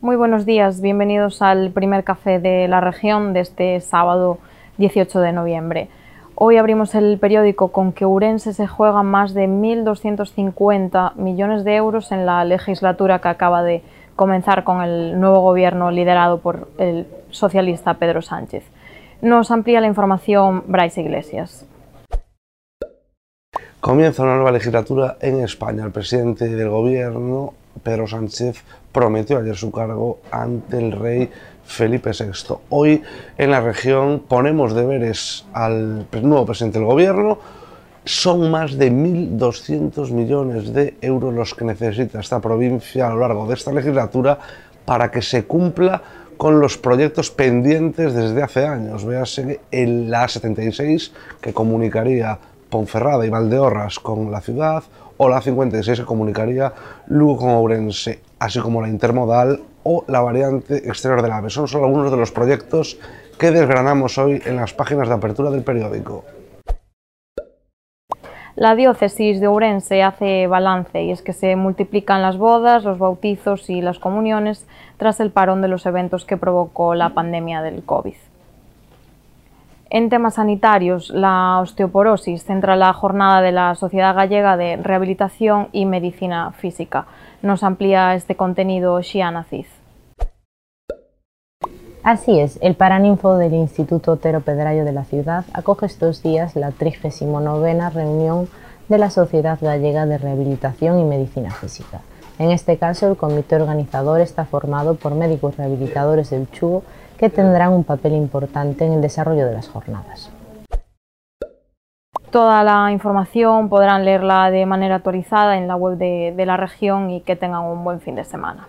Muy buenos días, bienvenidos al primer café de la región de este sábado 18 de noviembre. Hoy abrimos el periódico con que Urense se juega más de 1.250 millones de euros en la legislatura que acaba de comenzar con el nuevo gobierno liderado por el socialista Pedro Sánchez. Nos amplía la información Bryce Iglesias. Comienza una nueva legislatura en España. El presidente del gobierno, Pedro Sánchez, prometió ayer su cargo ante el rey Felipe VI. Hoy en la región ponemos deberes al nuevo presidente del gobierno. Son más de 1.200 millones de euros los que necesita esta provincia a lo largo de esta legislatura para que se cumpla con los proyectos pendientes desde hace años. Véase el la 76 que comunicaría Ponferrada y Valdeorras con la ciudad, o la 56 que comunicaría Lugo con Ourense, así como la intermodal o la variante exterior del AVE. Son solo algunos de los proyectos que desgranamos hoy en las páginas de apertura del periódico. La diócesis de Ourense hace balance y es que se multiplican las bodas, los bautizos y las comuniones tras el parón de los eventos que provocó la pandemia del COVID. En temas sanitarios, la osteoporosis centra la jornada de la Sociedad Gallega de Rehabilitación y Medicina Física. Nos amplía este contenido Xiana Ciz. Así es, el Paraninfo del Instituto Otero Pedrayo de la ciudad acoge estos días la 39 reunión de la Sociedad Gallega de Rehabilitación y Medicina Física. En este caso, el comité organizador está formado por médicos rehabilitadores del Chugo que tendrán un papel importante en el desarrollo de las jornadas. Toda la información podrán leerla de manera actualizada en la web de, de la región y que tengan un buen fin de semana.